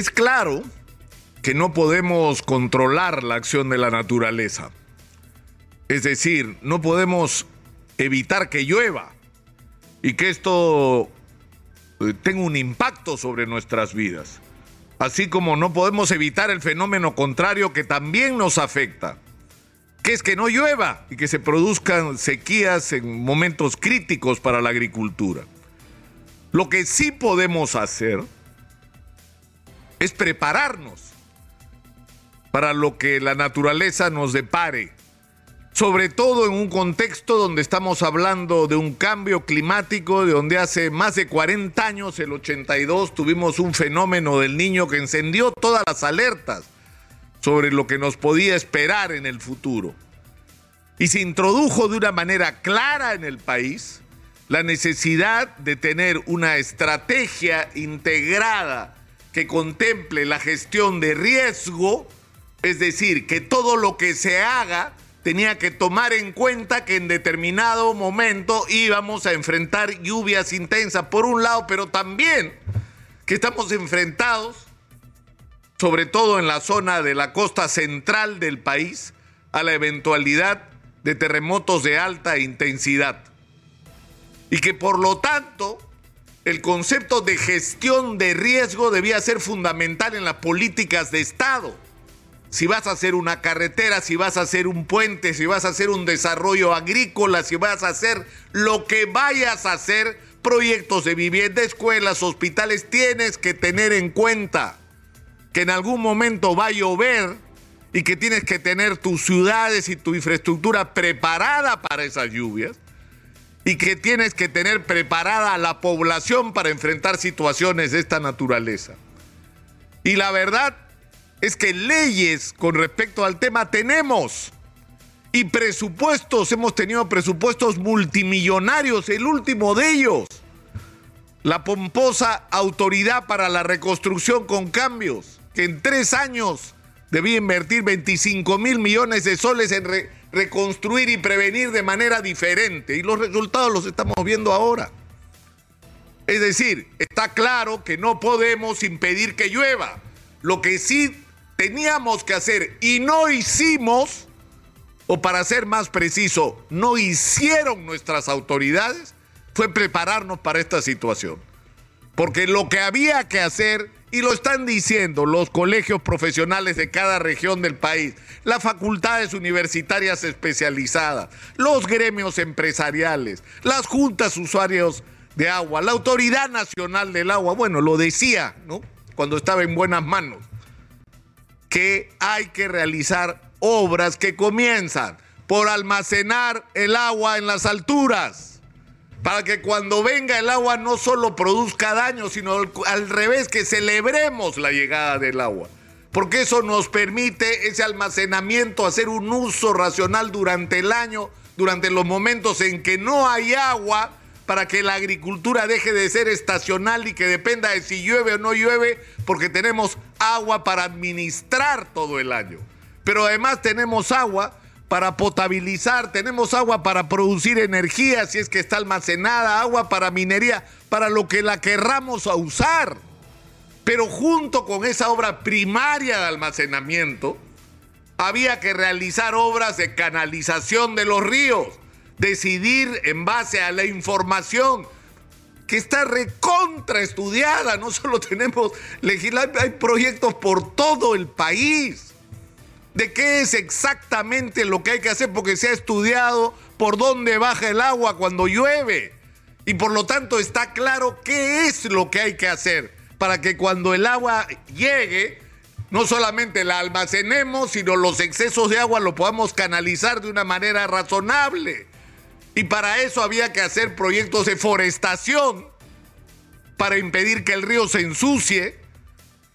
Es claro que no podemos controlar la acción de la naturaleza. Es decir, no podemos evitar que llueva y que esto eh, tenga un impacto sobre nuestras vidas. Así como no podemos evitar el fenómeno contrario que también nos afecta, que es que no llueva y que se produzcan sequías en momentos críticos para la agricultura. Lo que sí podemos hacer es prepararnos para lo que la naturaleza nos depare, sobre todo en un contexto donde estamos hablando de un cambio climático, de donde hace más de 40 años, el 82, tuvimos un fenómeno del niño que encendió todas las alertas sobre lo que nos podía esperar en el futuro. Y se introdujo de una manera clara en el país la necesidad de tener una estrategia integrada que contemple la gestión de riesgo, es decir, que todo lo que se haga tenía que tomar en cuenta que en determinado momento íbamos a enfrentar lluvias intensas, por un lado, pero también que estamos enfrentados, sobre todo en la zona de la costa central del país, a la eventualidad de terremotos de alta intensidad. Y que por lo tanto el concepto de gestión de riesgo debía ser fundamental en las políticas de Estado. Si vas a hacer una carretera, si vas a hacer un puente, si vas a hacer un desarrollo agrícola, si vas a hacer lo que vayas a hacer, proyectos de vivienda, escuelas, hospitales, tienes que tener en cuenta que en algún momento va a llover y que tienes que tener tus ciudades y tu infraestructura preparada para esas lluvias y que tienes que tener preparada a la población para enfrentar situaciones de esta naturaleza. Y la verdad es que leyes con respecto al tema tenemos. Y presupuestos, hemos tenido presupuestos multimillonarios, el último de ellos. La pomposa Autoridad para la Reconstrucción con Cambios, que en tres años debía invertir 25 mil millones de soles en reconstruir y prevenir de manera diferente. Y los resultados los estamos viendo ahora. Es decir, está claro que no podemos impedir que llueva. Lo que sí teníamos que hacer y no hicimos, o para ser más preciso, no hicieron nuestras autoridades, fue prepararnos para esta situación. Porque lo que había que hacer y lo están diciendo los colegios profesionales de cada región del país, las facultades universitarias especializadas, los gremios empresariales, las juntas usuarios de agua, la Autoridad Nacional del Agua, bueno, lo decía, ¿no? Cuando estaba en buenas manos, que hay que realizar obras que comienzan por almacenar el agua en las alturas para que cuando venga el agua no solo produzca daño, sino al revés, que celebremos la llegada del agua. Porque eso nos permite ese almacenamiento, hacer un uso racional durante el año, durante los momentos en que no hay agua, para que la agricultura deje de ser estacional y que dependa de si llueve o no llueve, porque tenemos agua para administrar todo el año. Pero además tenemos agua para potabilizar, tenemos agua para producir energía si es que está almacenada, agua para minería, para lo que la querramos usar. Pero junto con esa obra primaria de almacenamiento, había que realizar obras de canalización de los ríos, decidir en base a la información que está recontraestudiada, no solo tenemos legislar, hay proyectos por todo el país de qué es exactamente lo que hay que hacer porque se ha estudiado por dónde baja el agua cuando llueve. Y por lo tanto está claro qué es lo que hay que hacer para que cuando el agua llegue, no solamente la almacenemos, sino los excesos de agua lo podamos canalizar de una manera razonable. Y para eso había que hacer proyectos de forestación para impedir que el río se ensucie.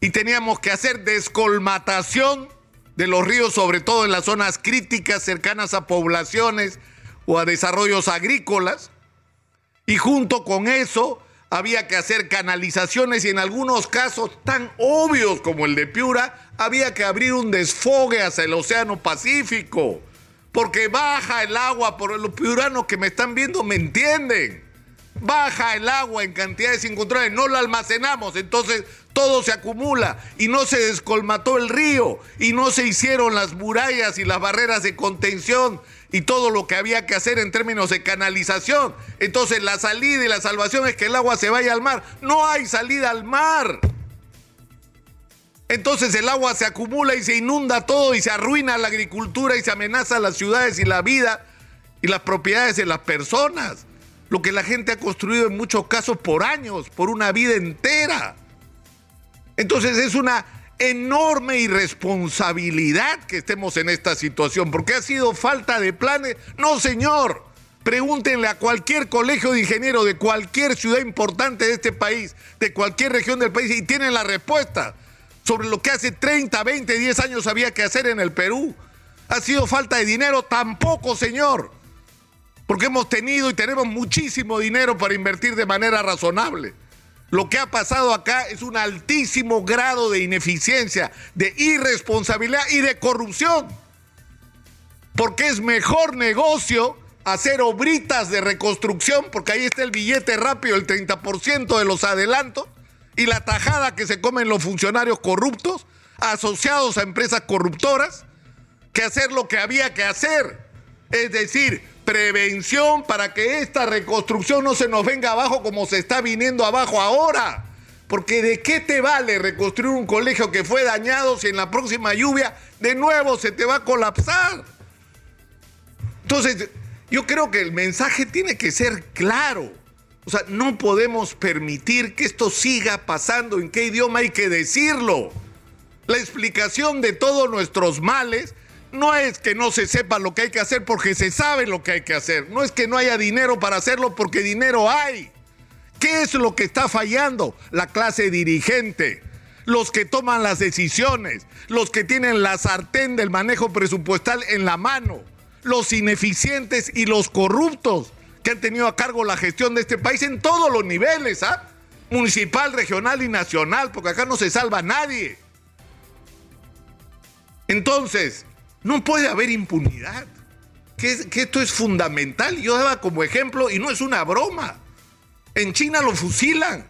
Y teníamos que hacer descolmatación de los ríos, sobre todo en las zonas críticas cercanas a poblaciones o a desarrollos agrícolas. Y junto con eso había que hacer canalizaciones y en algunos casos tan obvios como el de Piura, había que abrir un desfogue hacia el Océano Pacífico. Porque baja el agua, por los piuranos que me están viendo me entienden. Baja el agua en cantidades incontrolables, no la almacenamos, entonces todo se acumula y no se descolmató el río y no se hicieron las murallas y las barreras de contención y todo lo que había que hacer en términos de canalización. Entonces la salida y la salvación es que el agua se vaya al mar. No hay salida al mar. Entonces el agua se acumula y se inunda todo y se arruina la agricultura y se amenaza las ciudades y la vida y las propiedades de las personas. Lo que la gente ha construido en muchos casos por años, por una vida entera. Entonces es una enorme irresponsabilidad que estemos en esta situación, porque ha sido falta de planes. No, señor. Pregúntenle a cualquier colegio de ingenieros de cualquier ciudad importante de este país, de cualquier región del país, y tienen la respuesta sobre lo que hace 30, 20, 10 años había que hacer en el Perú. ¿Ha sido falta de dinero? Tampoco, señor. Porque hemos tenido y tenemos muchísimo dinero para invertir de manera razonable. Lo que ha pasado acá es un altísimo grado de ineficiencia, de irresponsabilidad y de corrupción. Porque es mejor negocio hacer obritas de reconstrucción, porque ahí está el billete rápido, el 30% de los adelantos, y la tajada que se comen los funcionarios corruptos, asociados a empresas corruptoras, que hacer lo que había que hacer. Es decir, prevención para que esta reconstrucción no se nos venga abajo como se está viniendo abajo ahora. Porque de qué te vale reconstruir un colegio que fue dañado si en la próxima lluvia de nuevo se te va a colapsar. Entonces, yo creo que el mensaje tiene que ser claro. O sea, no podemos permitir que esto siga pasando. ¿En qué idioma hay que decirlo? La explicación de todos nuestros males no es que no se sepa lo que hay que hacer porque se sabe lo que hay que hacer. No es que no haya dinero para hacerlo porque dinero hay. ¿Qué es lo que está fallando? La clase dirigente, los que toman las decisiones, los que tienen la sartén del manejo presupuestal en la mano, los ineficientes y los corruptos que han tenido a cargo la gestión de este país en todos los niveles, ¿ah? Municipal, regional y nacional, porque acá no se salva nadie. Entonces, no puede haber impunidad. Que, esto es fundamental. Yo daba como ejemplo, y no es una broma. En China lo fusilan.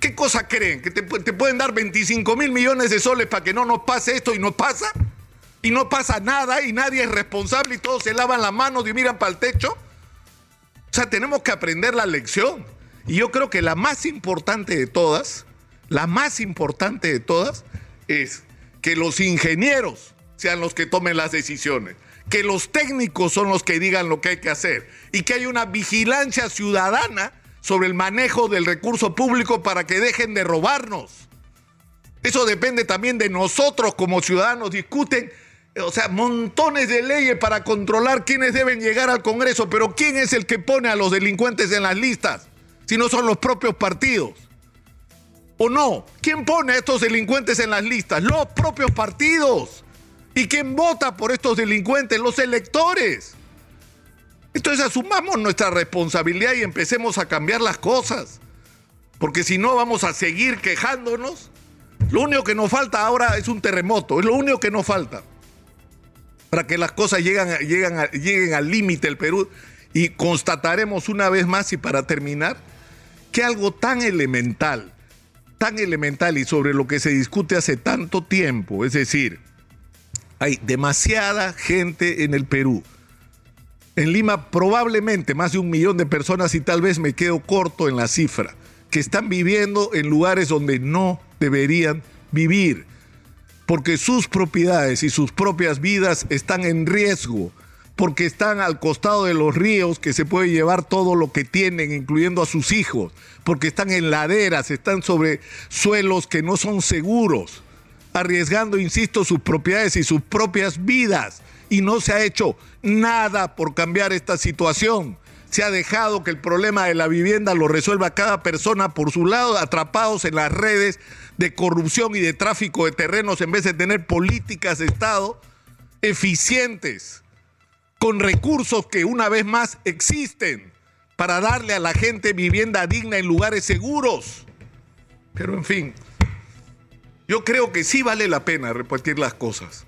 ¿Qué cosa creen? ¿Que te, te pueden dar 25 mil millones de soles para que no nos pase esto y no pasa? Y no pasa nada y nadie es responsable y todos se lavan las manos y miran para el techo. O sea, tenemos que aprender la lección. Y yo creo que la más importante de todas, la más importante de todas, es que los ingenieros sean los que tomen las decisiones, que los técnicos son los que digan lo que hay que hacer y que hay una vigilancia ciudadana sobre el manejo del recurso público para que dejen de robarnos. Eso depende también de nosotros como ciudadanos. Discuten, o sea, montones de leyes para controlar quiénes deben llegar al Congreso, pero ¿quién es el que pone a los delincuentes en las listas? Si no son los propios partidos. ¿O no? ¿Quién pone a estos delincuentes en las listas? Los propios partidos. ¿Y quién vota por estos delincuentes? Los electores. Entonces asumamos nuestra responsabilidad y empecemos a cambiar las cosas. Porque si no vamos a seguir quejándonos. Lo único que nos falta ahora es un terremoto. Es lo único que nos falta. Para que las cosas lleguen, lleguen al límite del Perú. Y constataremos una vez más y para terminar que algo tan elemental, tan elemental y sobre lo que se discute hace tanto tiempo, es decir, hay demasiada gente en el Perú. En Lima probablemente más de un millón de personas y tal vez me quedo corto en la cifra, que están viviendo en lugares donde no deberían vivir, porque sus propiedades y sus propias vidas están en riesgo, porque están al costado de los ríos que se puede llevar todo lo que tienen, incluyendo a sus hijos, porque están en laderas, están sobre suelos que no son seguros arriesgando, insisto, sus propiedades y sus propias vidas. Y no se ha hecho nada por cambiar esta situación. Se ha dejado que el problema de la vivienda lo resuelva cada persona por su lado, atrapados en las redes de corrupción y de tráfico de terrenos en vez de tener políticas de Estado eficientes, con recursos que una vez más existen para darle a la gente vivienda digna en lugares seguros. Pero en fin, yo creo que sí vale la pena repetir las cosas.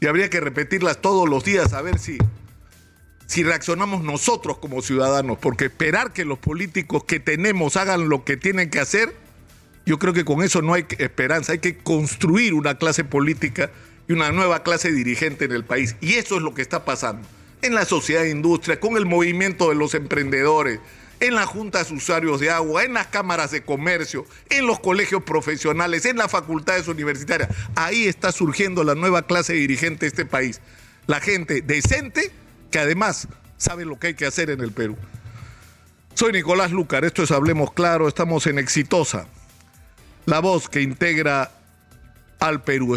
Y habría que repetirlas todos los días a ver si, si reaccionamos nosotros como ciudadanos. Porque esperar que los políticos que tenemos hagan lo que tienen que hacer, Yo creo que con eso no hay esperanza, hay que construir una clase política y una nueva clase dirigente en el país. Y eso es lo que está pasando en la sociedad de industria, con el movimiento de los emprendedores, en las juntas usuarios de agua, en las cámaras de comercio, en los colegios profesionales, en las facultades universitarias. Ahí está surgiendo la nueva clase dirigente de este país. La gente decente que además sabe lo que hay que hacer en el Perú. Soy Nicolás Lucar, esto es Hablemos Claro, estamos en Exitosa la voz que integra al Perú.